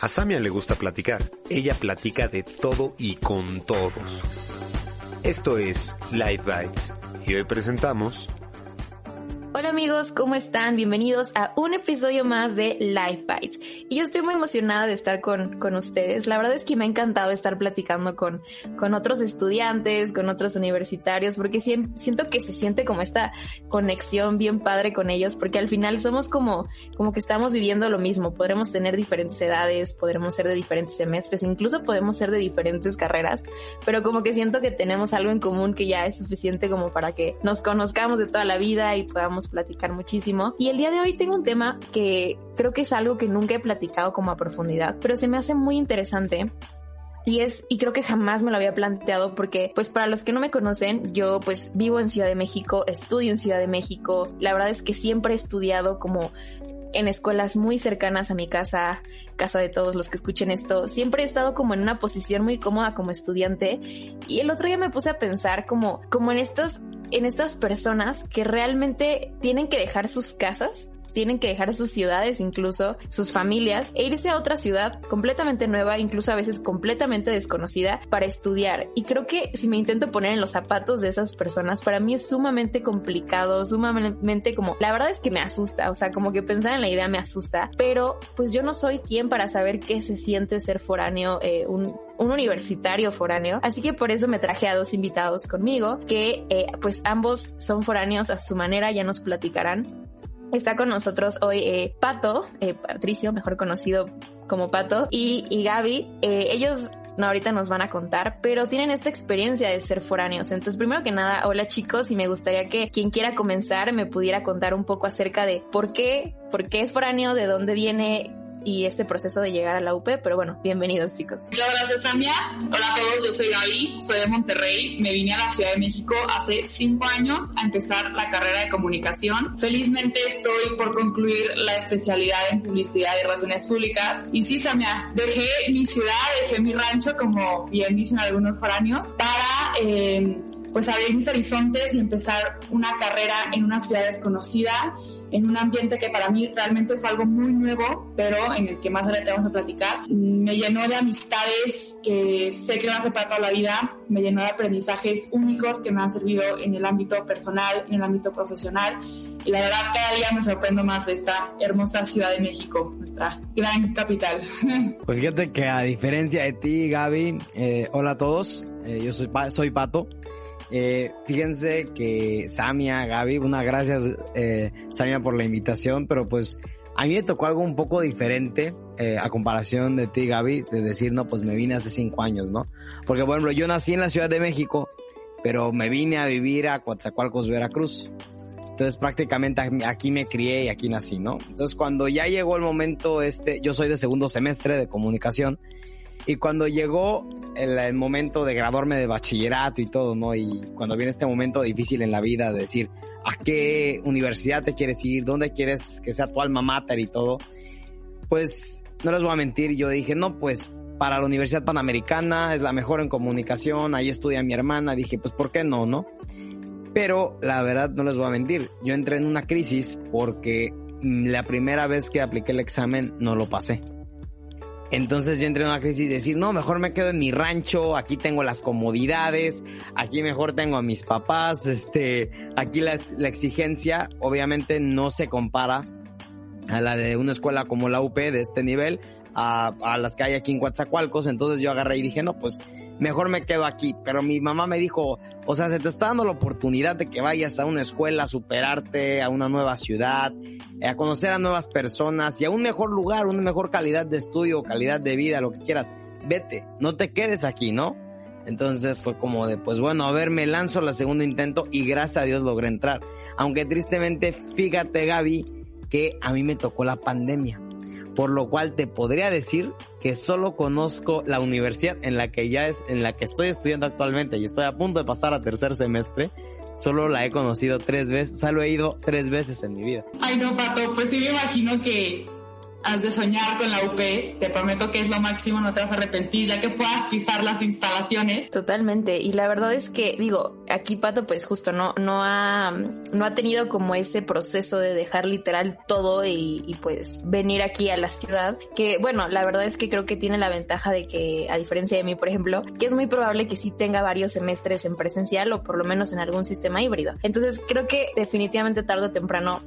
A Samia le gusta platicar. Ella platica de todo y con todos. Esto es Live Bites. Y hoy presentamos Hola amigos, ¿cómo están? Bienvenidos a un episodio más de Life Bites. Y yo estoy muy emocionada de estar con, con ustedes. La verdad es que me ha encantado estar platicando con, con otros estudiantes, con otros universitarios, porque siento que se siente como esta conexión bien padre con ellos, porque al final somos como, como que estamos viviendo lo mismo. Podremos tener diferentes edades, podremos ser de diferentes semestres, incluso podemos ser de diferentes carreras, pero como que siento que tenemos algo en común que ya es suficiente como para que nos conozcamos de toda la vida y podamos platicar muchísimo. Y el día de hoy tengo un tema que creo que es algo que nunca he platicado como a profundidad, pero se me hace muy interesante y es, y creo que jamás me lo había planteado porque, pues para los que no me conocen, yo pues vivo en Ciudad de México, estudio en Ciudad de México. La verdad es que siempre he estudiado como en escuelas muy cercanas a mi casa, casa de todos los que escuchen esto. Siempre he estado como en una posición muy cómoda como estudiante. Y el otro día me puse a pensar como, como en estos en estas personas que realmente tienen que dejar sus casas tienen que dejar sus ciudades, incluso sus familias, e irse a otra ciudad completamente nueva, incluso a veces completamente desconocida, para estudiar. Y creo que si me intento poner en los zapatos de esas personas, para mí es sumamente complicado, sumamente como, la verdad es que me asusta, o sea, como que pensar en la idea me asusta, pero pues yo no soy quien para saber qué se siente ser foráneo, eh, un, un universitario foráneo. Así que por eso me traje a dos invitados conmigo, que eh, pues ambos son foráneos a su manera, ya nos platicarán. Está con nosotros hoy eh, Pato, eh, Patricio, mejor conocido como Pato, y, y Gaby. Eh, ellos no ahorita nos van a contar, pero tienen esta experiencia de ser foráneos. Entonces, primero que nada, hola chicos, y me gustaría que quien quiera comenzar me pudiera contar un poco acerca de por qué, por qué es foráneo, de dónde viene, y este proceso de llegar a la UP, pero bueno, bienvenidos chicos. Muchas gracias Samia. Hola a todos, yo soy Gaby, soy de Monterrey, me vine a la Ciudad de México hace cinco años a empezar la carrera de comunicación. Felizmente estoy por concluir la especialidad en publicidad y relaciones públicas. Y sí, Samia, dejé mi ciudad, dejé mi rancho, como bien dicen algunos foráneos, para... Eh, pues abrir mis horizontes y empezar una carrera en una ciudad desconocida en un ambiente que para mí realmente fue algo muy nuevo, pero en el que más adelante vamos a platicar. Me llenó de amistades que sé que van a ser para toda la vida, me llenó de aprendizajes únicos que me han servido en el ámbito personal, en el ámbito profesional. Y la verdad, cada día me sorprendo más de esta hermosa Ciudad de México, nuestra gran capital. Pues fíjate que a diferencia de ti, Gaby, eh, hola a todos, eh, yo soy, soy Pato. Eh, fíjense que Samia, Gaby, una gracias eh, Samia por la invitación, pero pues a mí me tocó algo un poco diferente eh, a comparación de ti, Gaby, de decir, no, pues me vine hace cinco años, ¿no? Porque, por ejemplo, yo nací en la Ciudad de México, pero me vine a vivir a Coatzacoalcos, Veracruz. Entonces prácticamente aquí me crié y aquí nací, ¿no? Entonces cuando ya llegó el momento este, yo soy de segundo semestre de comunicación y cuando llegó el, momento de graduarme de bachillerato y todo, ¿no? Y cuando viene este momento difícil en la vida de decir a qué universidad te quieres ir, dónde quieres que sea tu alma mater y todo, pues no les voy a mentir, yo dije, no, pues para la Universidad Panamericana es la mejor en comunicación, ahí estudia mi hermana, dije, pues ¿por qué no, no? Pero la verdad no les voy a mentir, yo entré en una crisis porque la primera vez que apliqué el examen no lo pasé. Entonces yo entré en una crisis de decir, no, mejor me quedo en mi rancho, aquí tengo las comodidades, aquí mejor tengo a mis papás, este, aquí la, la exigencia obviamente no se compara a la de una escuela como la UP de este nivel, a, a las que hay aquí en Coatzacoalcos, entonces yo agarré y dije, no, pues mejor me quedo aquí. Pero mi mamá me dijo, o sea, se te está dando la oportunidad de que vayas a una escuela, a superarte, a una nueva ciudad, a conocer a nuevas personas y a un mejor lugar, una mejor calidad de estudio, calidad de vida, lo que quieras. Vete, no te quedes aquí, ¿no? Entonces fue como de, pues bueno, a ver, me lanzo la segundo intento y gracias a Dios logré entrar. Aunque tristemente, fíjate Gaby, que a mí me tocó la pandemia. Por lo cual te podría decir que solo conozco la universidad en la que ya es, en la que estoy estudiando actualmente y estoy a punto de pasar a tercer semestre. Solo la he conocido tres veces, o sea, lo he ido tres veces en mi vida. Ay, no, Pato, pues sí me imagino que has de soñar con la UP. Te prometo que es lo máximo, no te vas a arrepentir, ya que puedas pisar las instalaciones. Totalmente. Y la verdad es que, digo, aquí Pato, pues justo no, no ha, no ha tenido como ese proceso de dejar literal todo y, y pues venir aquí a la ciudad. Que bueno, la verdad es que creo que tiene la ventaja de que, a diferencia de mí, por ejemplo, que es muy probable que sí tenga varios semestres en presencial o por lo menos en algún sistema híbrido. Entonces creo que definitivamente tarde o temprano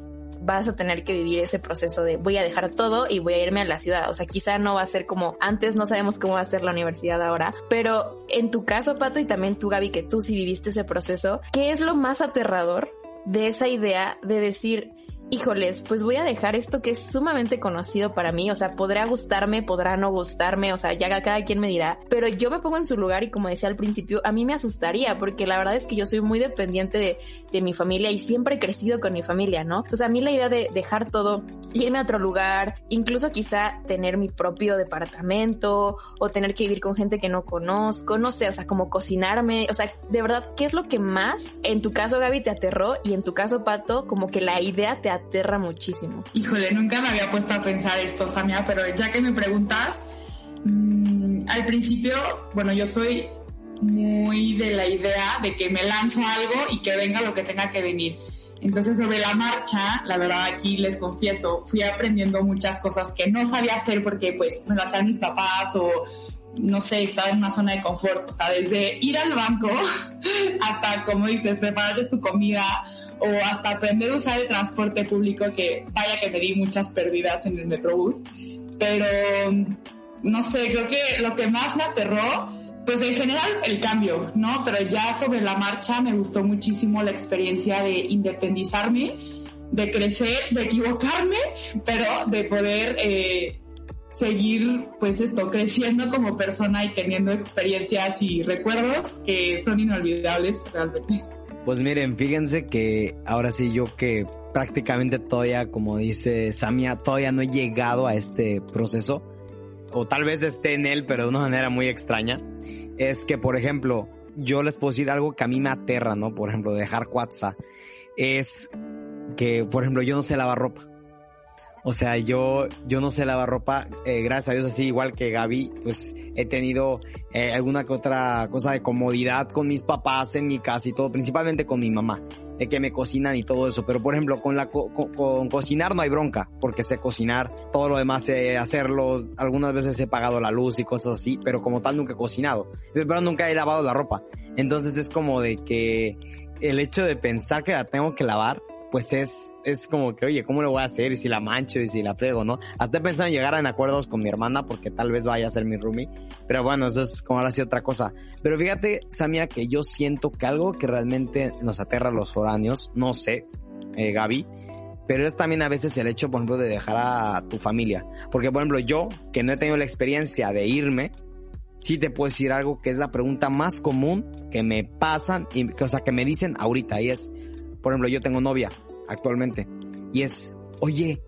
vas a tener que vivir ese proceso de voy a dejar todo y voy a irme a la ciudad. O sea, quizá no va a ser como antes, no sabemos cómo va a ser la universidad ahora, pero en tu caso, Pato, y también tú, Gaby, que tú sí viviste ese proceso, ¿qué es lo más aterrador de esa idea de decir, híjoles, pues voy a dejar esto que es sumamente conocido para mí, o sea, podrá gustarme, podrá no gustarme, o sea, ya cada quien me dirá, pero yo me pongo en su lugar y como decía al principio, a mí me asustaría porque la verdad es que yo soy muy dependiente de, mi familia y siempre he crecido con mi familia, ¿no? Entonces a mí la idea de dejar todo, irme a otro lugar, incluso quizá tener mi propio departamento o tener que vivir con gente que no conozco, no sé, o sea, como cocinarme, o sea, de verdad, ¿qué es lo que más en tu caso Gaby te aterró y en tu caso Pato como que la idea te aterra muchísimo. Híjole, nunca me había puesto a pensar esto, Samia, pero ya que me preguntas, mmm, al principio, bueno, yo soy muy de la idea de que me lanzo algo y que venga lo que tenga que venir. Entonces, sobre la marcha, la verdad aquí les confieso, fui aprendiendo muchas cosas que no sabía hacer porque pues me lo hacían mis papás o no sé, estaba en una zona de confort, o sea, desde ir al banco hasta, como dices, prepararte tu comida o hasta aprender a usar el transporte público, que vaya que me di muchas pérdidas en el Metrobús. Pero, no sé, creo que lo que más me aterró, pues en general el cambio, ¿no? Pero ya sobre la marcha me gustó muchísimo la experiencia de independizarme, de crecer, de equivocarme, pero de poder... Eh, seguir pues esto creciendo como persona y teniendo experiencias y recuerdos que son inolvidables realmente. Pues miren, fíjense que ahora sí yo que prácticamente todavía, como dice Samia, todavía no he llegado a este proceso, o tal vez esté en él, pero de una manera muy extraña, es que, por ejemplo, yo les puedo decir algo que a mí me aterra, ¿no? Por ejemplo, dejar WhatsApp, es que, por ejemplo, yo no sé lavar ropa. O sea, yo, yo no sé lavar ropa, eh, gracias a Dios, así igual que Gaby, pues he tenido eh, alguna que otra cosa de comodidad con mis papás en mi casa y todo, principalmente con mi mamá, de que me cocinan y todo eso. Pero por ejemplo, con la co con, con, cocinar no hay bronca, porque sé cocinar, todo lo demás sé hacerlo, algunas veces he pagado la luz y cosas así, pero como tal nunca he cocinado, pero nunca he lavado la ropa. Entonces es como de que el hecho de pensar que la tengo que lavar, pues es, es como que, oye, ¿cómo lo voy a hacer? Y si la mancho y si la frego, ¿no? Hasta he pensado en llegar en acuerdos con mi hermana porque tal vez vaya a ser mi roomie. Pero bueno, eso es como ahora sí otra cosa. Pero fíjate, Samia, que yo siento que algo que realmente nos aterra a los foráneos, no sé, eh, Gaby, pero es también a veces el hecho, por ejemplo, de dejar a tu familia. Porque, por ejemplo, yo, que no he tenido la experiencia de irme, sí te puedo decir algo que es la pregunta más común que me pasan, y, o sea, que me dicen ahorita, y es, por ejemplo, yo tengo novia actualmente. Y es, oye,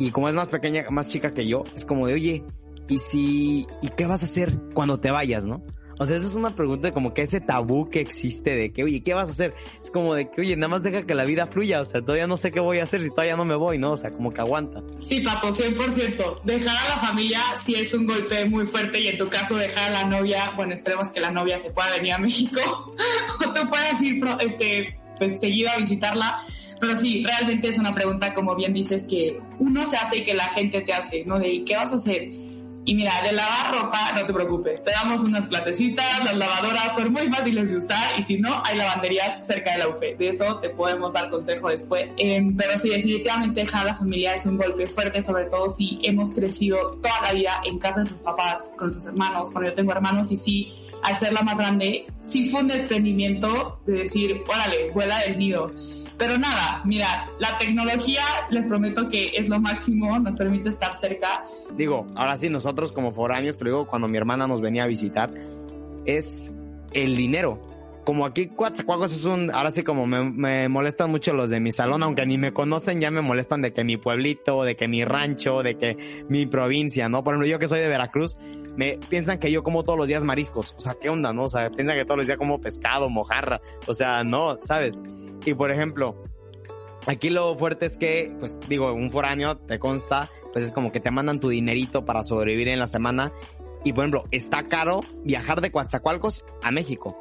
y como es más pequeña, más chica que yo, es como de, oye, ¿y si, y qué vas a hacer cuando te vayas, no? O sea, esa es una pregunta como que ese tabú que existe de que, oye, ¿qué vas a hacer? Es como de que, oye, nada más deja que la vida fluya, o sea, todavía no sé qué voy a hacer si todavía no me voy, ¿no? O sea, como que aguanta. Sí, Pato, 100%. Dejar a la familia sí es un golpe muy fuerte y en tu caso dejar a la novia, bueno, esperemos que la novia se pueda venir a México o tú puedas ir, este, pues seguido a visitarla pero sí, realmente es una pregunta, como bien dices, que uno se hace y que la gente te hace, ¿no? De ¿qué vas a hacer? Y mira, de lavar ropa, no te preocupes, te damos unas clasecitas, las lavadoras son muy fáciles de usar y si no, hay lavanderías cerca de la UP. De eso te podemos dar consejo después. Eh, pero sí, definitivamente dejar a la familia es un golpe fuerte, sobre todo si hemos crecido toda la vida en casa de tus papás, con tus hermanos. Cuando yo tengo hermanos y sí, al ser la más grande, sí fue un desprendimiento de decir, órale, vuela del nido. Pero nada, mira, la tecnología les prometo que es lo máximo, nos permite estar cerca. Digo, ahora sí, nosotros como foráneos, te digo, cuando mi hermana nos venía a visitar, es el dinero. Como aquí Coatzacoalcos es un, ahora sí como me, me, molestan mucho los de mi salón, aunque ni me conocen, ya me molestan de que mi pueblito, de que mi rancho, de que mi provincia, ¿no? Por ejemplo, yo que soy de Veracruz, me piensan que yo como todos los días mariscos, o sea, ¿qué onda, no? O sea, piensan que todos los días como pescado, mojarra, o sea, no, ¿sabes? Y por ejemplo, aquí lo fuerte es que, pues digo, un foráneo, te consta, pues es como que te mandan tu dinerito para sobrevivir en la semana. Y por ejemplo, está caro viajar de Coatzacoalcos a México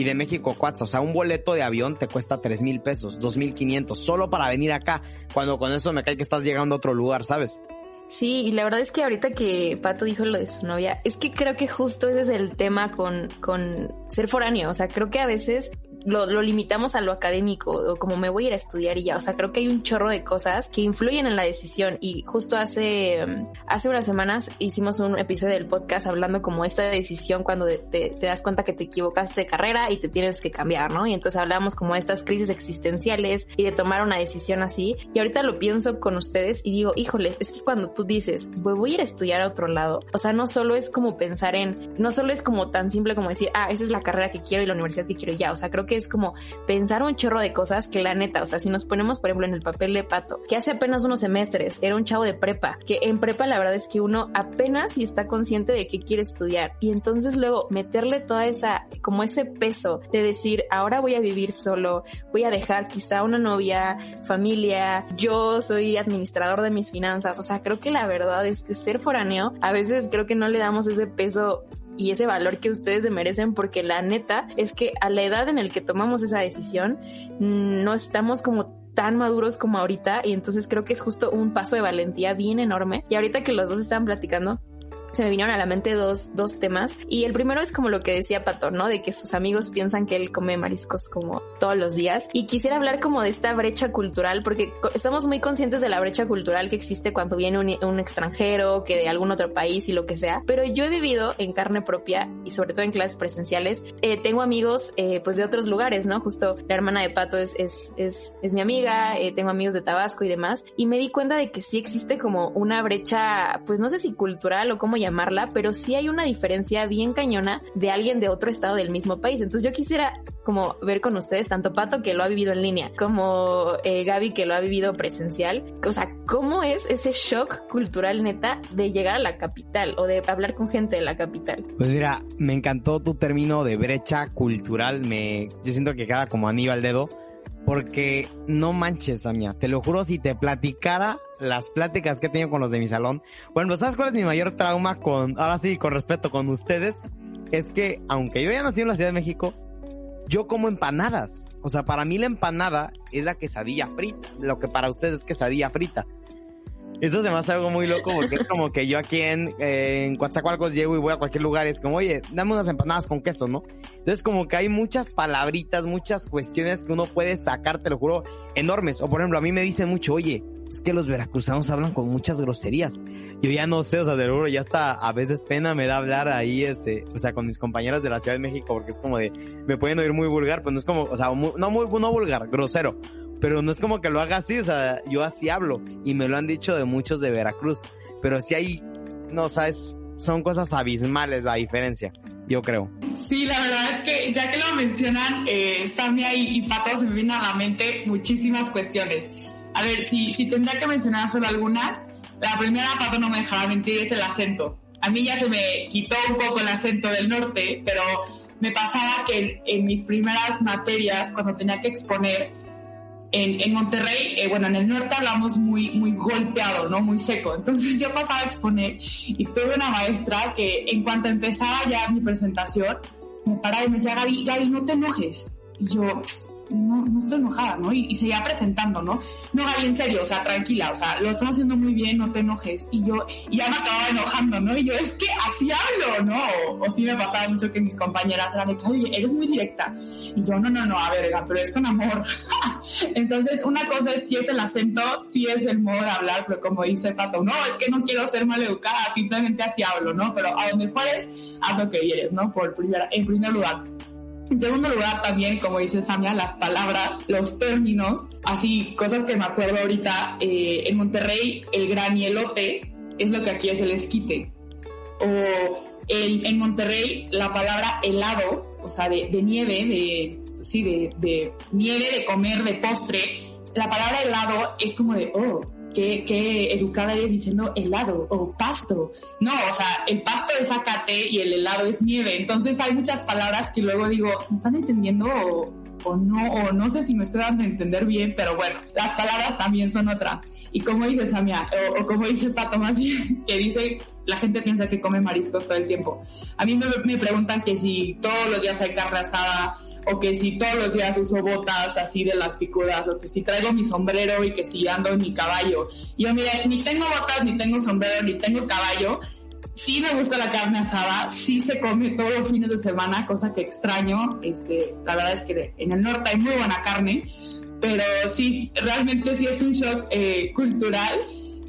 y de México a Coatza. O sea, un boleto de avión te cuesta tres mil pesos, dos mil quinientos, solo para venir acá. Cuando con eso me cae que estás llegando a otro lugar, ¿sabes? Sí, y la verdad es que ahorita que Pato dijo lo de su novia, es que creo que justo ese es el tema con, con ser foráneo. O sea, creo que a veces lo, lo, limitamos a lo académico o como me voy a ir a estudiar y ya. O sea, creo que hay un chorro de cosas que influyen en la decisión y justo hace, hace unas semanas hicimos un episodio del podcast hablando como esta decisión cuando te, das cuenta que te equivocaste de carrera y te tienes que cambiar, ¿no? Y entonces hablamos como de estas crisis existenciales y de tomar una decisión así. Y ahorita lo pienso con ustedes y digo, híjole, es que cuando tú dices, voy a ir a estudiar a otro lado, o sea, no solo es como pensar en, no solo es como tan simple como decir, ah, esa es la carrera que quiero y la universidad que quiero ya. O sea, creo que es como pensar un chorro de cosas que la neta, o sea, si nos ponemos, por ejemplo, en el papel de Pato, que hace apenas unos semestres era un chavo de prepa, que en prepa la verdad es que uno apenas y está consciente de que quiere estudiar y entonces luego meterle toda esa, como ese peso de decir, ahora voy a vivir solo, voy a dejar quizá una novia, familia, yo soy administrador de mis finanzas, o sea, creo que la verdad es que ser foráneo, a veces creo que no le damos ese peso y ese valor que ustedes se merecen porque la neta es que a la edad en el que tomamos esa decisión no estamos como tan maduros como ahorita y entonces creo que es justo un paso de valentía bien enorme. Y ahorita que los dos están platicando se me vinieron a la mente dos, dos temas. Y el primero es como lo que decía Pato, ¿no? De que sus amigos piensan que él come mariscos como todos los días. Y quisiera hablar como de esta brecha cultural, porque estamos muy conscientes de la brecha cultural que existe cuando viene un, extranjero, que de algún otro país y lo que sea. Pero yo he vivido en carne propia y sobre todo en clases presenciales. Eh, tengo amigos eh, pues de otros lugares, ¿no? Justo la hermana de Pato es, es, es, es mi amiga, eh, tengo amigos de Tabasco y demás. Y me di cuenta de que sí existe como una brecha, pues no sé si cultural o cómo llamarla, pero sí hay una diferencia bien cañona de alguien de otro estado del mismo país. Entonces yo quisiera como ver con ustedes, tanto Pato que lo ha vivido en línea, como eh, Gaby que lo ha vivido presencial. O sea, ¿cómo es ese shock cultural neta de llegar a la capital o de hablar con gente de la capital? Pues mira, me encantó tu término de brecha cultural. Me, yo siento que queda como anillo al dedo porque no manches, Samia. Te lo juro, si te platicara las pláticas que he tenido con los de mi salón. Bueno, ¿sabes cuál es mi mayor trauma con, ahora sí, con respeto con ustedes? Es que, aunque yo haya nacido en la Ciudad de México, yo como empanadas. O sea, para mí la empanada es la quesadilla frita. Lo que para ustedes es quesadilla frita. Eso se me hace algo muy loco porque es como que yo aquí en, eh, en Coatzacoalcos llego y voy a cualquier lugar es como, oye, dame unas empanadas con queso, ¿no? Entonces como que hay muchas palabritas, muchas cuestiones que uno puede sacar, te lo juro, enormes. O por ejemplo, a mí me dicen mucho, oye, es que los veracruzanos hablan con muchas groserías. Yo ya no sé, o sea, de lo ya hasta a veces pena me da hablar ahí, ese, o sea, con mis compañeros de la Ciudad de México porque es como de, me pueden oír muy vulgar, pues no es como, o sea, no muy, no vulgar, grosero pero no es como que lo haga así, o sea, yo así hablo y me lo han dicho de muchos de Veracruz, pero si hay, no sabes, son cosas abismales la diferencia, yo creo. Sí, la verdad es que ya que lo mencionan, eh, Samia y, y, se me vienen a la mente muchísimas cuestiones. A ver, si, si tendría que mencionar solo algunas, la primera, Pato no me dejaba mentir, es el acento. A mí ya se me quitó un poco el acento del norte, pero me pasaba que en mis primeras materias, cuando tenía que exponer, en, en Monterrey, eh, bueno, en el norte hablamos muy, muy golpeado, ¿no? Muy seco. Entonces yo pasaba a exponer y tuve una maestra que en cuanto empezaba ya mi presentación, me paraba y me decía, Gaby, Gaby, no te enojes. Y yo, no, no estoy enojada, ¿no? Y, y, seguía presentando, ¿no? No, Gaby, en serio, o sea, tranquila, o sea, lo estás haciendo muy bien, no te enojes. Y yo, y ya me acababa enojando, ¿no? Y yo, es que así hablo, ¿no? O, sí me pasaba mucho que mis compañeras eran de que, eres muy directa. Y yo, no, no, no, a ver, pero es con amor. Entonces, una cosa es si es el acento, si es el modo de hablar, pero como dice Pato, no, es que no quiero ser maleducada, simplemente así hablo, ¿no? Pero a donde fueres, haz lo que quieres, ¿no? Por primera, en primer lugar. En segundo lugar, también, como dice Samia, las palabras, los términos, así, cosas que me acuerdo ahorita, eh, en Monterrey, el granielote es lo que aquí es el esquite. O el, en Monterrey, la palabra helado o sea, de, de nieve, de, sí, de, de nieve, de comer, de postre, la palabra helado es como de, oh, qué, qué educada eres diciendo helado o pasto. No, o sea, el pasto es acate y el helado es nieve. Entonces hay muchas palabras que luego digo, ¿me están entendiendo o, no? O no sé si me estoy dando a entender bien, pero bueno, las palabras también son otra. Y como dice Samia, o, como dice Pato más que dice, la gente piensa que come mariscos todo el tiempo. A mí me, me preguntan que si todos los días hay carne asada, o que si todos los días uso botas así de las picudas, o que si traigo mi sombrero y que si ando en mi caballo. Y yo, mire, ni tengo botas, ni tengo sombrero, ni tengo caballo. Sí me gusta la carne asada, sí se come todos los fines de semana, cosa que extraño. Este, la verdad es que en el norte hay muy buena carne, pero sí, realmente sí es un shock eh, cultural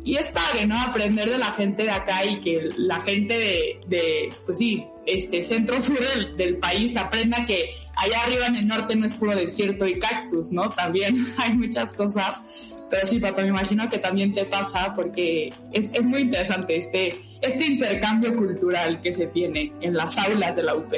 y es padre, ¿no? Aprender de la gente de acá y que la gente de, de pues sí, este centro-sur del, del, país aprenda que allá arriba en el norte no es puro desierto y cactus, ¿no? También hay muchas cosas. Pero sí, Pato, me imagino que también te pasa porque es, es muy interesante este, este intercambio cultural que se tiene en las aulas de la UP.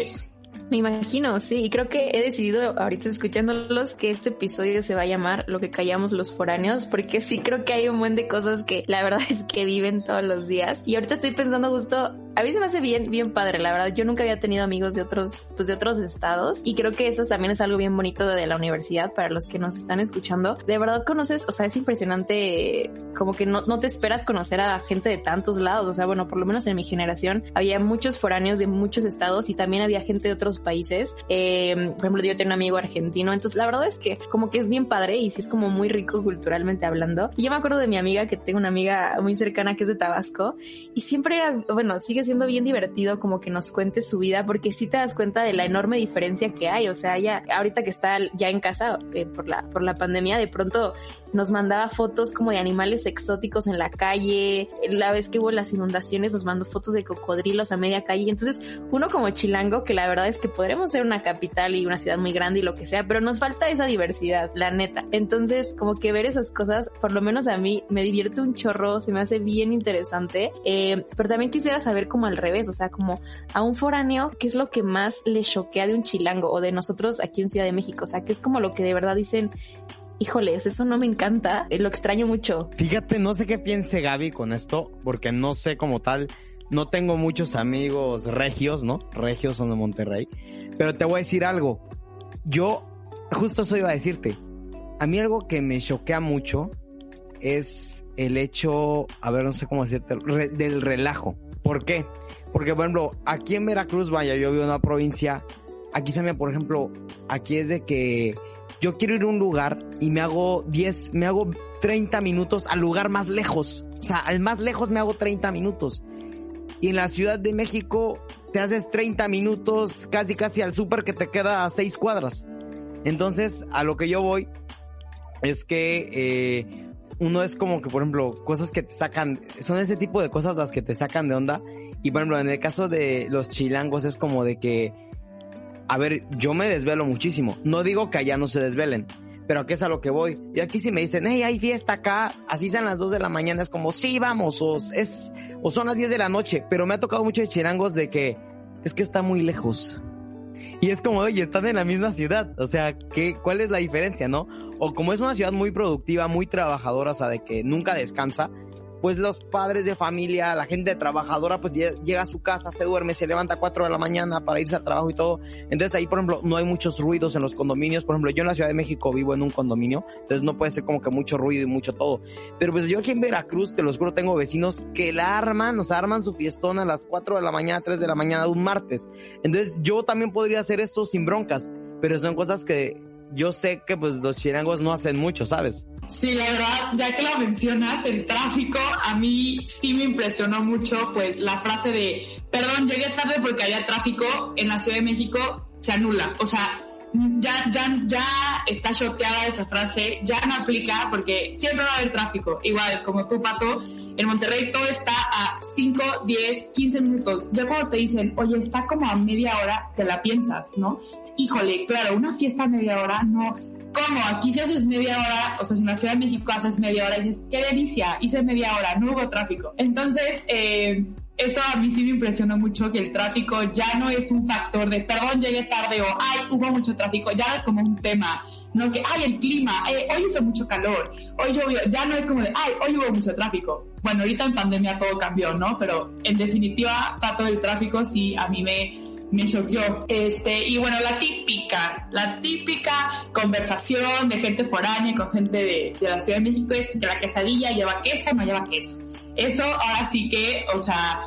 Me imagino, sí, y creo que he decidido ahorita escuchándolos que este episodio se va a llamar Lo que callamos los foráneos, porque sí creo que hay un buen de cosas que la verdad es que viven todos los días. Y ahorita estoy pensando justo, a mí se me hace bien, bien padre, la verdad. Yo nunca había tenido amigos de otros, pues de otros estados, y creo que eso también es algo bien bonito de la universidad para los que nos están escuchando. De verdad conoces, o sea, es impresionante, como que no, no te esperas conocer a gente de tantos lados, o sea, bueno, por lo menos en mi generación había muchos foráneos de muchos estados y también había gente de otros países. Eh, por ejemplo, yo tengo un amigo argentino, entonces la verdad es que como que es bien padre y sí es como muy rico culturalmente hablando. Y yo me acuerdo de mi amiga, que tengo una amiga muy cercana que es de Tabasco, y siempre era, bueno, sigue siendo bien divertido como que nos cuente su vida, porque sí te das cuenta de la enorme diferencia que hay. O sea, ya ahorita que está ya en casa eh, por, la, por la pandemia, de pronto nos mandaba fotos como de animales exóticos en la calle. La vez que hubo las inundaciones nos mandó fotos de cocodrilos a media calle. Entonces, uno como chilango, que la verdad es que podremos ser una capital y una ciudad muy grande y lo que sea, pero nos falta esa diversidad, la neta. Entonces, como que ver esas cosas, por lo menos a mí, me divierte un chorro, se me hace bien interesante. Eh, pero también quisiera saber como al revés, o sea, como a un foráneo, ¿qué es lo que más le choquea de un chilango o de nosotros aquí en Ciudad de México? O sea, ¿qué es como lo que de verdad dicen, híjoles, eso no me encanta, lo extraño mucho. Fíjate, no sé qué piense Gaby con esto, porque no sé como tal, no tengo muchos amigos regios, ¿no? Regios son de Monterrey. Pero te voy a decir algo. Yo, justo eso iba a decirte. A mí algo que me choquea mucho es el hecho, a ver, no sé cómo decirte, del relajo. ¿Por qué? Porque, por ejemplo, aquí en Veracruz, vaya, yo vivo en una provincia, aquí me, por ejemplo, aquí es de que yo quiero ir a un lugar y me hago 10, me hago 30 minutos al lugar más lejos. O sea, al más lejos me hago 30 minutos. Y en la Ciudad de México te haces 30 minutos casi casi al súper que te queda a 6 cuadras. Entonces, a lo que yo voy es que eh, uno es como que, por ejemplo, cosas que te sacan, son ese tipo de cosas las que te sacan de onda. Y por ejemplo, en el caso de los chilangos es como de que, a ver, yo me desvelo muchísimo. No digo que allá no se desvelen, pero aquí es a lo que voy. Y aquí si me dicen, hey, hay fiesta acá, así sean las 2 de la mañana, es como, sí, vamos, o, es, o son las 10 de la noche. Pero me ha tocado mucho de chilangos de que, es que está muy lejos. Y es como, oye, están en la misma ciudad. O sea, ¿qué, ¿cuál es la diferencia, no? O como es una ciudad muy productiva, muy trabajadora, o sea, de que nunca descansa, pues los padres de familia, la gente trabajadora, pues llega a su casa, se duerme, se levanta a 4 de la mañana para irse al trabajo y todo. Entonces ahí, por ejemplo, no hay muchos ruidos en los condominios. Por ejemplo, yo en la Ciudad de México vivo en un condominio, entonces no puede ser como que mucho ruido y mucho todo. Pero pues yo aquí en Veracruz, te los juro, tengo vecinos que la arman, o sea, arman su fiestón a las 4 de la mañana, 3 de la mañana, un martes. Entonces yo también podría hacer eso sin broncas, pero son cosas que yo sé que pues los chilangos no hacen mucho, ¿sabes? Sí, la verdad, ya que la mencionas, el tráfico, a mí sí me impresionó mucho, pues la frase de, perdón, llegué tarde porque había tráfico en la Ciudad de México, se anula. O sea, ya, ya, ya está choteada esa frase, ya no aplica porque siempre va a haber tráfico. Igual, como tú, Pato, en Monterrey todo está a 5, 10, 15 minutos. Ya cuando te dicen, oye, está como a media hora, te la piensas, ¿no? Híjole, claro, una fiesta a media hora, no. ¿Cómo? Aquí si haces media hora, o sea, si en la Ciudad de México haces media hora y dices, qué delicia, hice media hora, no hubo tráfico. Entonces, eh, eso a mí sí me impresionó mucho que el tráfico ya no es un factor de perdón, llegué tarde o ay, hubo mucho tráfico, ya es como un tema. No que, ay, el clima, eh, hoy hizo mucho calor, hoy llovió, ya no es como de, ay, hoy hubo mucho tráfico. Bueno, ahorita en pandemia todo cambió, ¿no? Pero en definitiva, todo el tráfico sí a mí me, me choqueó. Este, y bueno, la típica, la típica conversación de gente foránea con gente de, de la Ciudad de México es que la quesadilla lleva queso no lleva queso. Eso ahora sí que, o sea,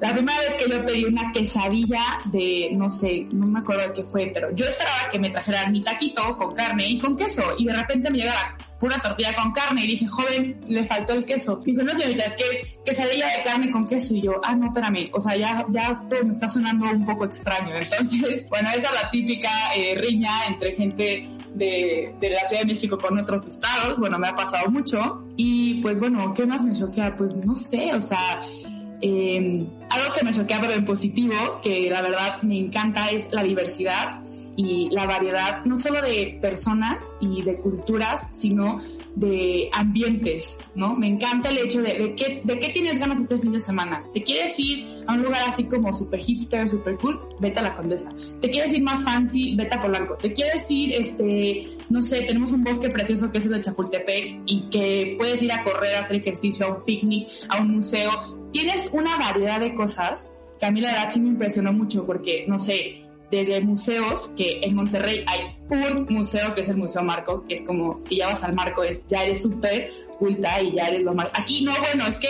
la primera vez que yo pedí una quesadilla de, no sé, no me acuerdo de qué fue, pero yo esperaba que me trajeran mi taquito con carne y con queso y de repente me llega la pura tortilla con carne y dije, joven, le faltó el queso. Dijo, no señorita, es que es quesadilla de carne con queso y yo, ah, no, espérame, o sea, ya, ya esto me está sonando un poco extraño. Entonces, bueno, esa es la típica eh, riña entre gente de, de la Ciudad de México con otros estados, bueno, me ha pasado mucho. Y pues bueno, ¿qué más me choquea? Pues no sé, o sea, eh, algo que me choquea pero en positivo, que la verdad me encanta, es la diversidad y la variedad, no solo de personas y de culturas, sino de ambientes, ¿no? Me encanta el hecho de, de, qué, de qué tienes ganas este fin de semana. ¿Te quieres ir a un lugar así como super hipster, super cool? Vete a la Condesa. ¿Te quieres ir más fancy? Vete a Polanco. ¿Te quieres ir, este, no sé, tenemos un bosque precioso que es el de Chapultepec y que puedes ir a correr, a hacer ejercicio, a un picnic, a un museo? Tienes una variedad de cosas que a mí la verdad sí me impresionó mucho porque, no sé, desde museos, que en Monterrey hay un museo que es el Museo Marco, que es como, si ya vas al Marco, es, ya eres súper culta y ya eres lo más... Aquí no, bueno, es que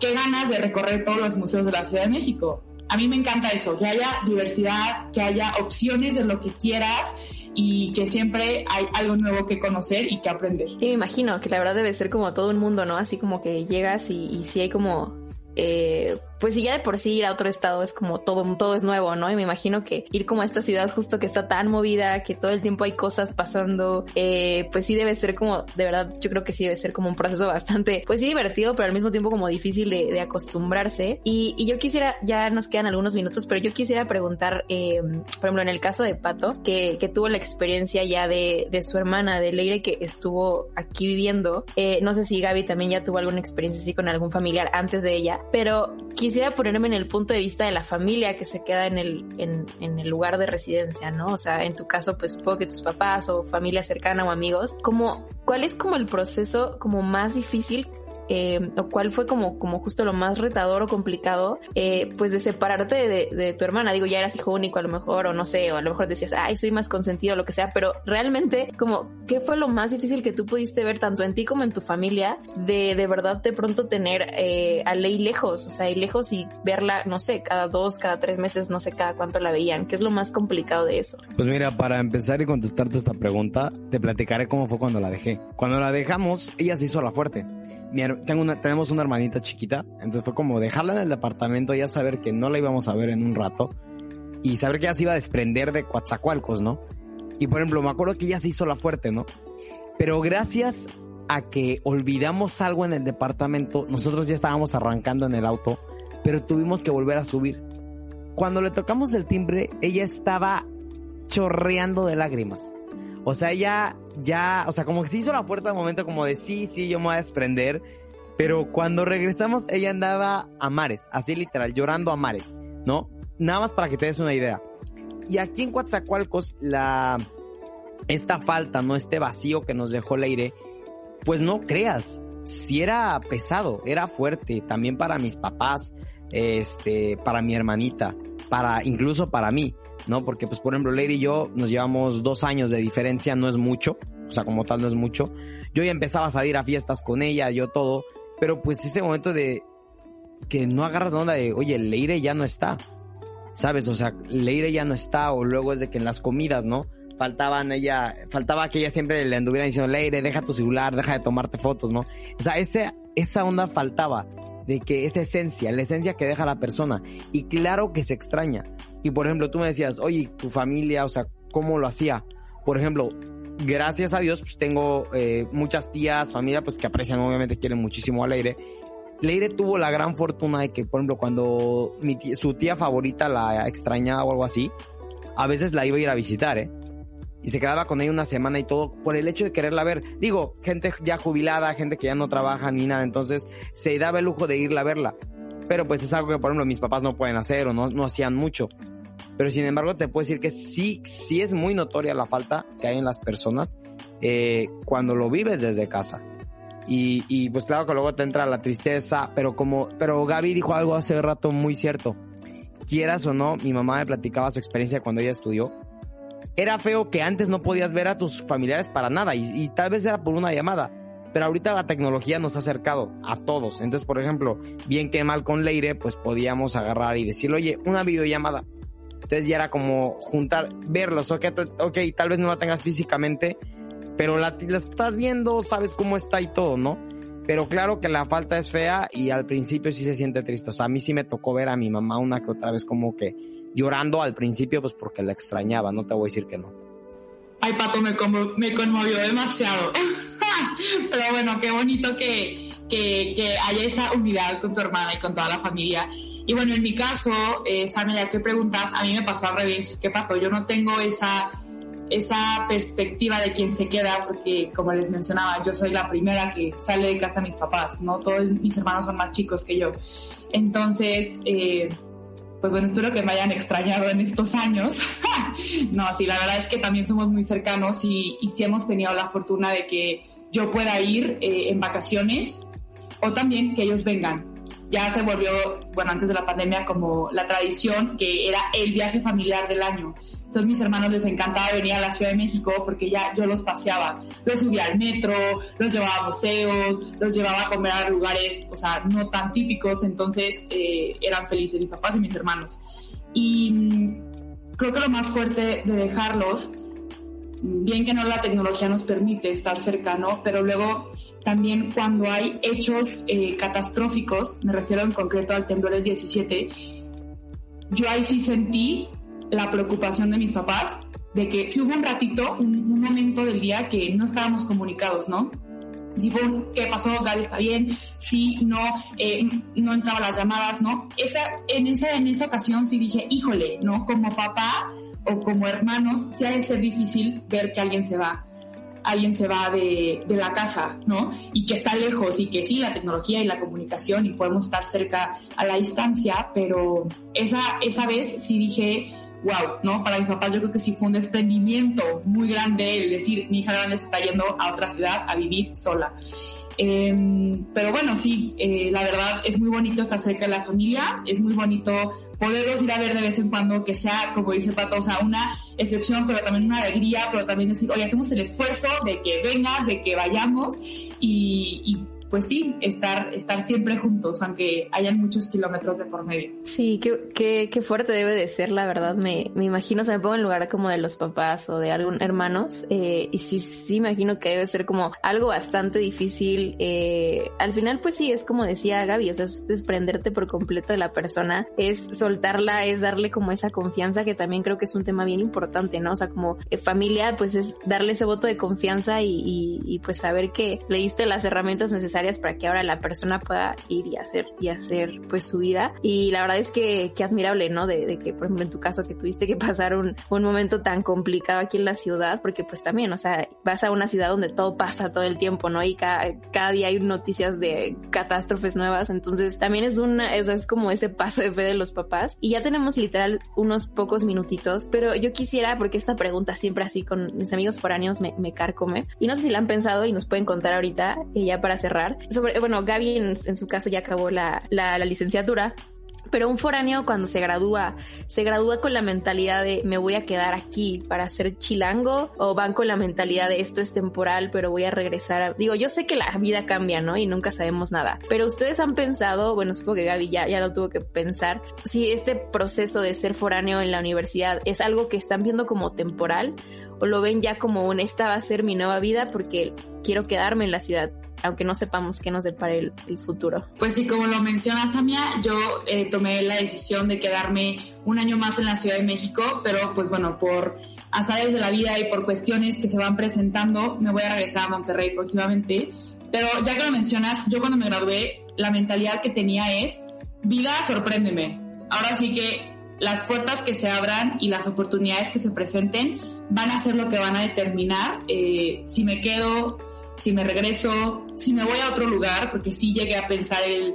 qué ganas de recorrer todos los museos de la Ciudad de México. A mí me encanta eso, que haya diversidad, que haya opciones de lo que quieras y que siempre hay algo nuevo que conocer y que aprender. Sí, me imagino que la verdad debe ser como todo un mundo, ¿no? Así como que llegas y, sí hay como eh, pues si ya de por sí ir a otro estado es como todo, todo es nuevo, ¿no? Y me imagino que ir como a esta ciudad justo que está tan movida, que todo el tiempo hay cosas pasando, eh, pues sí debe ser como, de verdad, yo creo que sí debe ser como un proceso bastante, pues sí divertido, pero al mismo tiempo como difícil de, acostumbrarse. Y, y, yo quisiera, ya nos quedan algunos minutos, pero yo quisiera preguntar, eh, por ejemplo, en el caso de Pato, que, que tuvo la experiencia ya de, de, su hermana, de Leire, que estuvo aquí viviendo, eh, no sé si Gaby también ya tuvo alguna experiencia así con algún familiar antes de ella, pero quisiera ponerme en el punto de vista de la familia que se queda en el, en, en, el lugar de residencia, ¿no? O sea, en tu caso, pues supongo que tus papás o familia cercana o amigos, como, ¿cuál es como el proceso como más difícil eh, o cuál fue como, como justo lo más retador o complicado, eh, pues de separarte de, de, tu hermana. Digo, ya eras hijo único a lo mejor, o no sé, o a lo mejor decías, ay, soy más consentido, lo que sea, pero realmente, como, ¿qué fue lo más difícil que tú pudiste ver tanto en ti como en tu familia de de verdad de pronto tener eh, a Ley lejos, o sea, y lejos y verla, no sé, cada dos, cada tres meses, no sé cada cuánto la veían? ¿Qué es lo más complicado de eso? Pues mira, para empezar y contestarte esta pregunta, te platicaré cómo fue cuando la dejé. Cuando la dejamos, ella se hizo la fuerte mi, tengo una, tenemos una hermanita chiquita, entonces fue como dejarla en el departamento, ya saber que no la íbamos a ver en un rato y saber que ella se iba a desprender de Coatzacoalcos, ¿no? Y por ejemplo, me acuerdo que ella se hizo la fuerte, ¿no? Pero gracias a que olvidamos algo en el departamento, nosotros ya estábamos arrancando en el auto, pero tuvimos que volver a subir. Cuando le tocamos el timbre, ella estaba chorreando de lágrimas. O sea, ella ya, o sea, como que se hizo la puerta al momento como de sí, sí, yo me voy a desprender. Pero cuando regresamos, ella andaba a mares, así literal, llorando a mares, ¿no? Nada más para que te des una idea. Y aquí en Coatzacoalcos, la, esta falta, ¿no? Este vacío que nos dejó el aire, pues no creas, si era pesado, era fuerte, también para mis papás, este, para mi hermanita, para, incluso para mí. ¿No? Porque, pues, por ejemplo, Lady y yo nos llevamos dos años de diferencia, no es mucho, o sea, como tal no es mucho. Yo ya empezaba a salir a fiestas con ella, yo todo, pero pues ese momento de que no agarras la onda de, oye, Leire ya no está, ¿sabes? O sea, Leire ya no está, o luego es de que en las comidas, ¿no? Faltaban ella, faltaba que ella siempre le anduviera diciendo, Leire, deja tu celular, deja de tomarte fotos, ¿no? O sea, ese, esa onda faltaba de que esa esencia, la esencia que deja la persona. Y claro que se extraña. Y por ejemplo, tú me decías, oye, tu familia, o sea, ¿cómo lo hacía? Por ejemplo, gracias a Dios, pues tengo eh, muchas tías, familia, pues que aprecian, obviamente quieren muchísimo a Leire. Leire tuvo la gran fortuna de que, por ejemplo, cuando mi tía, su tía favorita la extrañaba o algo así, a veces la iba a ir a visitar, ¿eh? Y se quedaba con ella una semana y todo por el hecho de quererla ver. Digo, gente ya jubilada, gente que ya no trabaja ni nada, entonces se daba el lujo de irla a verla. Pero pues es algo que por ejemplo mis papás no pueden hacer o no, no hacían mucho. Pero sin embargo te puedo decir que sí, sí es muy notoria la falta que hay en las personas eh, cuando lo vives desde casa. Y, y pues claro que luego te entra la tristeza, pero como, pero Gaby dijo algo hace rato muy cierto. Quieras o no, mi mamá me platicaba su experiencia cuando ella estudió. Era feo que antes no podías ver a tus familiares para nada y, y tal vez era por una llamada. Pero ahorita la tecnología nos ha acercado a todos. Entonces, por ejemplo, bien que mal con Leire, pues podíamos agarrar y decirle, oye, una videollamada. Entonces ya era como juntar, verlos, ok, ok, tal vez no la tengas físicamente, pero la, la estás viendo, sabes cómo está y todo, ¿no? Pero claro que la falta es fea y al principio sí se siente triste. O sea, a mí sí me tocó ver a mi mamá una que otra vez como que llorando al principio, pues porque la extrañaba, no te voy a decir que no. Ay, Pato, me, conmo- me conmovió demasiado. Pero bueno, qué bonito que, que, que haya esa unidad con tu hermana y con toda la familia. Y bueno, en mi caso, eh, ya que preguntas, a mí me pasó al revés. ¿Qué pasó? Yo no tengo esa, esa perspectiva de quién se queda, porque como les mencionaba, yo soy la primera que sale de casa de mis papás, ¿no? Todos mis hermanos son más chicos que yo. Entonces, eh, pues bueno, espero que me hayan extrañado en estos años. no, sí, la verdad es que también somos muy cercanos y, y sí hemos tenido la fortuna de que yo pueda ir eh, en vacaciones o también que ellos vengan. Ya se volvió, bueno, antes de la pandemia como la tradición que era el viaje familiar del año. Entonces mis hermanos les encantaba venir a la Ciudad de México porque ya yo los paseaba. Los subía al metro, los llevaba a museos, los llevaba a comer a lugares, o sea, no tan típicos. Entonces eh, eran felices mis papás y mis hermanos. Y mm, creo que lo más fuerte de dejarlos, bien que no la tecnología nos permite estar cercano, pero luego también cuando hay hechos eh, catastróficos, me refiero en concreto al temblor del 17, yo ahí sí sentí la preocupación de mis papás de que si hubo un ratito, un, un momento del día que no estábamos comunicados, ¿no? Si fue un, ¿qué pasó? Gaby está bien, sí, no, eh, no entraban las llamadas, ¿no? Esa, en, esa, en esa ocasión sí dije, híjole, ¿no? Como papá o como hermanos, sí ha de ser difícil ver que alguien se va alguien se va de, de, la casa, ¿no? Y que está lejos y que sí, la tecnología y la comunicación y podemos estar cerca a la distancia, pero esa, esa vez sí dije, wow, ¿no? Para mis papás yo creo que sí fue un desprendimiento muy grande el decir, mi hija grande está yendo a otra ciudad a vivir sola. Eh, pero bueno, sí, eh, la verdad es muy bonito estar cerca de la familia, es muy bonito poderlos ir a ver de vez en cuando, que sea, como dice Pato, o sea, una excepción, pero también una alegría, pero también decir, oye, hacemos el esfuerzo de que vengas, de que vayamos y, y pues sí, estar, estar siempre juntos, aunque hayan muchos kilómetros de por medio. Sí, qué, qué, qué fuerte debe de ser, la verdad. Me, me imagino, o sea, me pongo en lugar como de los papás o de algún hermanos, eh, y sí, sí, imagino que debe ser como algo bastante difícil. Eh, al final, pues sí, es como decía Gaby, o sea, es desprenderte por completo de la persona, es soltarla, es darle como esa confianza, que también creo que es un tema bien importante, ¿no? O sea, como eh, familia, pues es darle ese voto de confianza y, y, y pues saber que le diste las herramientas necesarias para que ahora la persona pueda ir y hacer y hacer pues su vida. Y la verdad es que qué admirable no de, de, que por ejemplo en tu caso que tuviste que pasar un, un momento tan complicado aquí en la ciudad porque pues también o sea vas a una ciudad donde todo pasa todo el tiempo no y cada, cada día hay noticias de catástrofes nuevas. Entonces también es una o sea, es como ese paso de fe de los papás. Y ya tenemos literal unos pocos minutitos pero yo quisiera porque esta pregunta siempre así con mis amigos foráneos me, me carcome y no sé si la han pensado y nos pueden contar ahorita y ya para cerrar sobre, bueno, Gaby en, en su caso ya acabó la, licenciatura, pero un foráneo cuando se gradúa, se gradúa con la mentalidad de me voy a quedar aquí para ser chilango o van con la mentalidad de esto es temporal, pero voy a regresar. Digo, yo sé que la vida cambia, ¿no? Y nunca sabemos nada, pero ustedes han pensado, bueno, supongo que Gaby ya, ya lo tuvo que pensar, si este proceso de ser foráneo en la universidad es algo que están viendo como temporal o lo ven ya como un esta va a ser mi nueva vida porque quiero quedarme en la ciudad aunque no sepamos qué nos depara el, futuro. Pues sí, como lo menciona Samia, yo eh, tomé la decisión de quedarme un año más en la Ciudad de México, pero pues bueno, por azares de la vida y por cuestiones que se van presentando, me voy a regresar a Monterrey próximamente. Pero ya que lo mencionas, yo cuando me gradué, la mentalidad que tenía es, vida, sorpréndeme. Ahora sí que las puertas que se abran y las oportunidades que se presenten van a ser lo que van a determinar eh, si me quedo si me regreso, si me voy a otro lugar, porque sí llegué a pensar el,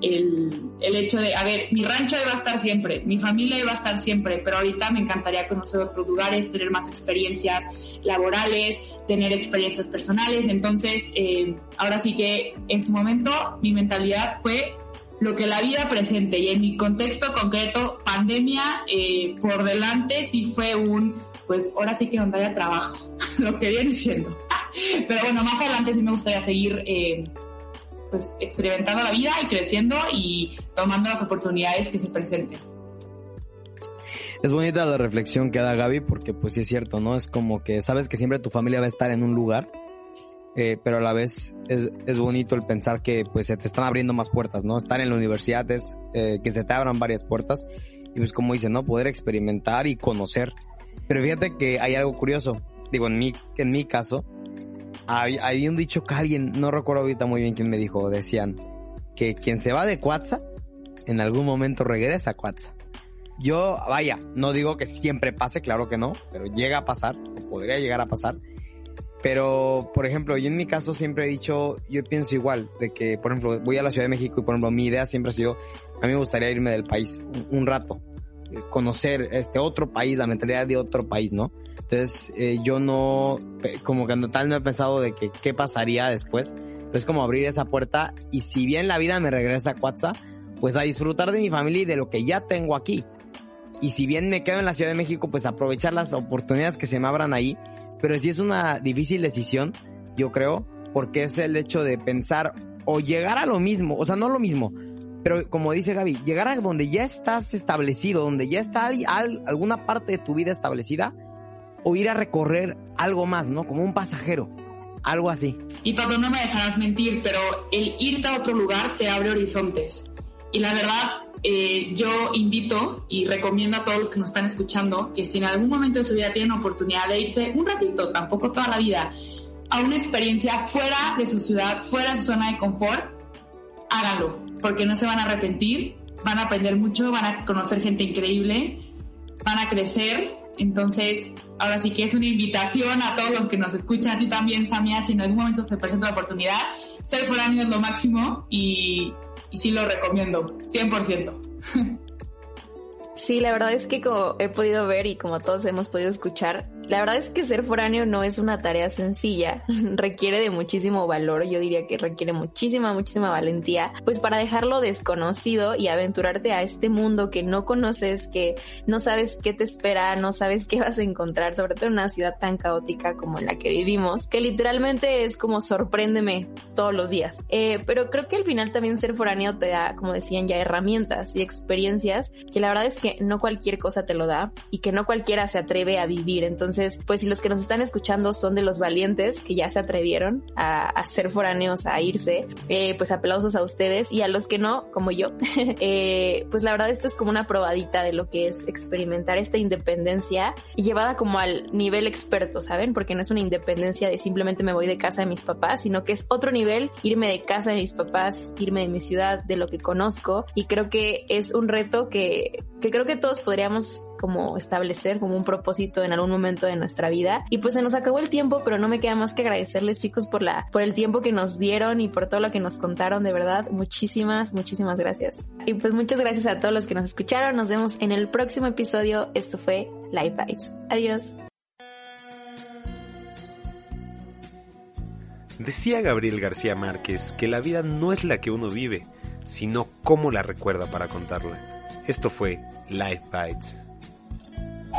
el, el hecho de, a ver, mi rancho va a estar siempre, mi familia va a estar siempre, pero ahorita me encantaría conocer otros lugares, tener más experiencias laborales, tener experiencias personales. Entonces, eh, ahora sí que en su momento mi mentalidad fue lo que la vida presente y en mi contexto concreto, pandemia eh, por delante sí fue un, pues ahora sí que haya trabajo, lo que viene siendo. Pero bueno, más adelante sí me gustaría seguir eh, pues experimentando la vida y creciendo y tomando las oportunidades que se presenten. Es bonita la reflexión que da Gaby porque pues sí es cierto, ¿no? Es como que sabes que siempre tu familia va a estar en un lugar, eh, pero a la vez es, es, bonito el pensar que pues se te están abriendo más puertas, ¿no? Estar en la universidad es eh, que se te abran varias puertas y pues como dice, ¿no? Poder experimentar y conocer. Pero fíjate que hay algo curioso, digo, en mi, en mi caso, había, había un dicho que alguien, no recuerdo ahorita muy bien quién me dijo, decían que quien se va de Cuatza, en algún momento regresa a Cuatza. Yo, vaya, no digo que siempre pase, claro que no, pero llega a pasar, o podría llegar a pasar. Pero, por ejemplo, yo en mi caso siempre he dicho, yo pienso igual, de que, por ejemplo, voy a la Ciudad de México y, por ejemplo, mi idea siempre ha sido, a mí me gustaría irme del país un, un rato, conocer este otro país, la mentalidad de otro país, ¿no? Entonces, eh, yo no, como que tal no he pensado de que qué pasaría después. Es como abrir esa puerta y si bien la vida me regresa a Cuatza, pues a disfrutar de mi familia y de lo que ya tengo aquí. Y si bien me quedo en la Ciudad de México, pues aprovechar las oportunidades que se me abran ahí. Pero sí es una difícil decisión, yo creo, porque es el hecho de pensar o llegar a lo mismo, o sea, no lo mismo, pero como dice Gaby, llegar a donde ya estás establecido, donde ya está alguna parte de tu vida establecida, o ir a recorrer algo más, ¿no? Como un pasajero, algo así. Y Pato, no me dejarás mentir, pero el irte a otro lugar te abre horizontes. Y la verdad, eh, yo invito y recomiendo a todos los que nos están escuchando que si en algún momento de su vida tienen oportunidad de irse un ratito, tampoco toda la vida, a una experiencia fuera de su ciudad, fuera de su zona de confort, háganlo, porque no se van a arrepentir, van a aprender mucho, van a conocer gente increíble, van a crecer. Entonces, ahora sí que es una invitación a todos los que nos escuchan, a ti también, Samia, si en algún momento se presenta la oportunidad, ser foráneo es lo máximo y, y sí lo recomiendo, 100%. Sí, la verdad es que como he podido ver y como todos hemos podido escuchar, la verdad es que ser foráneo no es una tarea sencilla, requiere de muchísimo valor, yo diría que requiere muchísima, muchísima valentía, pues para dejarlo desconocido y aventurarte a este mundo que no conoces, que no sabes qué te espera, no sabes qué vas a encontrar, sobre todo en una ciudad tan caótica como la que vivimos, que literalmente es como sorpréndeme todos los días. Eh, pero creo que al final también ser foráneo te da, como decían ya, herramientas y experiencias que la verdad es que no cualquier cosa te lo da y que no cualquiera se atreve a vivir. Entonces, entonces, pues si los que nos están escuchando son de los valientes que ya se atrevieron a, ser foráneos, a irse, eh, pues aplausos a ustedes y a los que no, como yo, eh, pues la verdad esto es como una probadita de lo que es experimentar esta independencia llevada como al nivel experto, ¿saben? Porque no es una independencia de simplemente me voy de casa de mis papás, sino que es otro nivel irme de casa de mis papás, irme de mi ciudad, de lo que conozco y creo que es un reto que, que creo que todos podríamos como establecer como un propósito en algún momento de nuestra vida. Y pues se nos acabó el tiempo, pero no me queda más que agradecerles chicos por la, por el tiempo que nos dieron y por todo lo que nos contaron, de verdad. Muchísimas, muchísimas gracias. Y pues muchas gracias a todos los que nos escucharon. Nos vemos en el próximo episodio. Esto fue Live Bites. Adiós. Decía Gabriel García Márquez que la vida no es la que uno vive, sino cómo la recuerda para contarla. Esto fue Life Bites.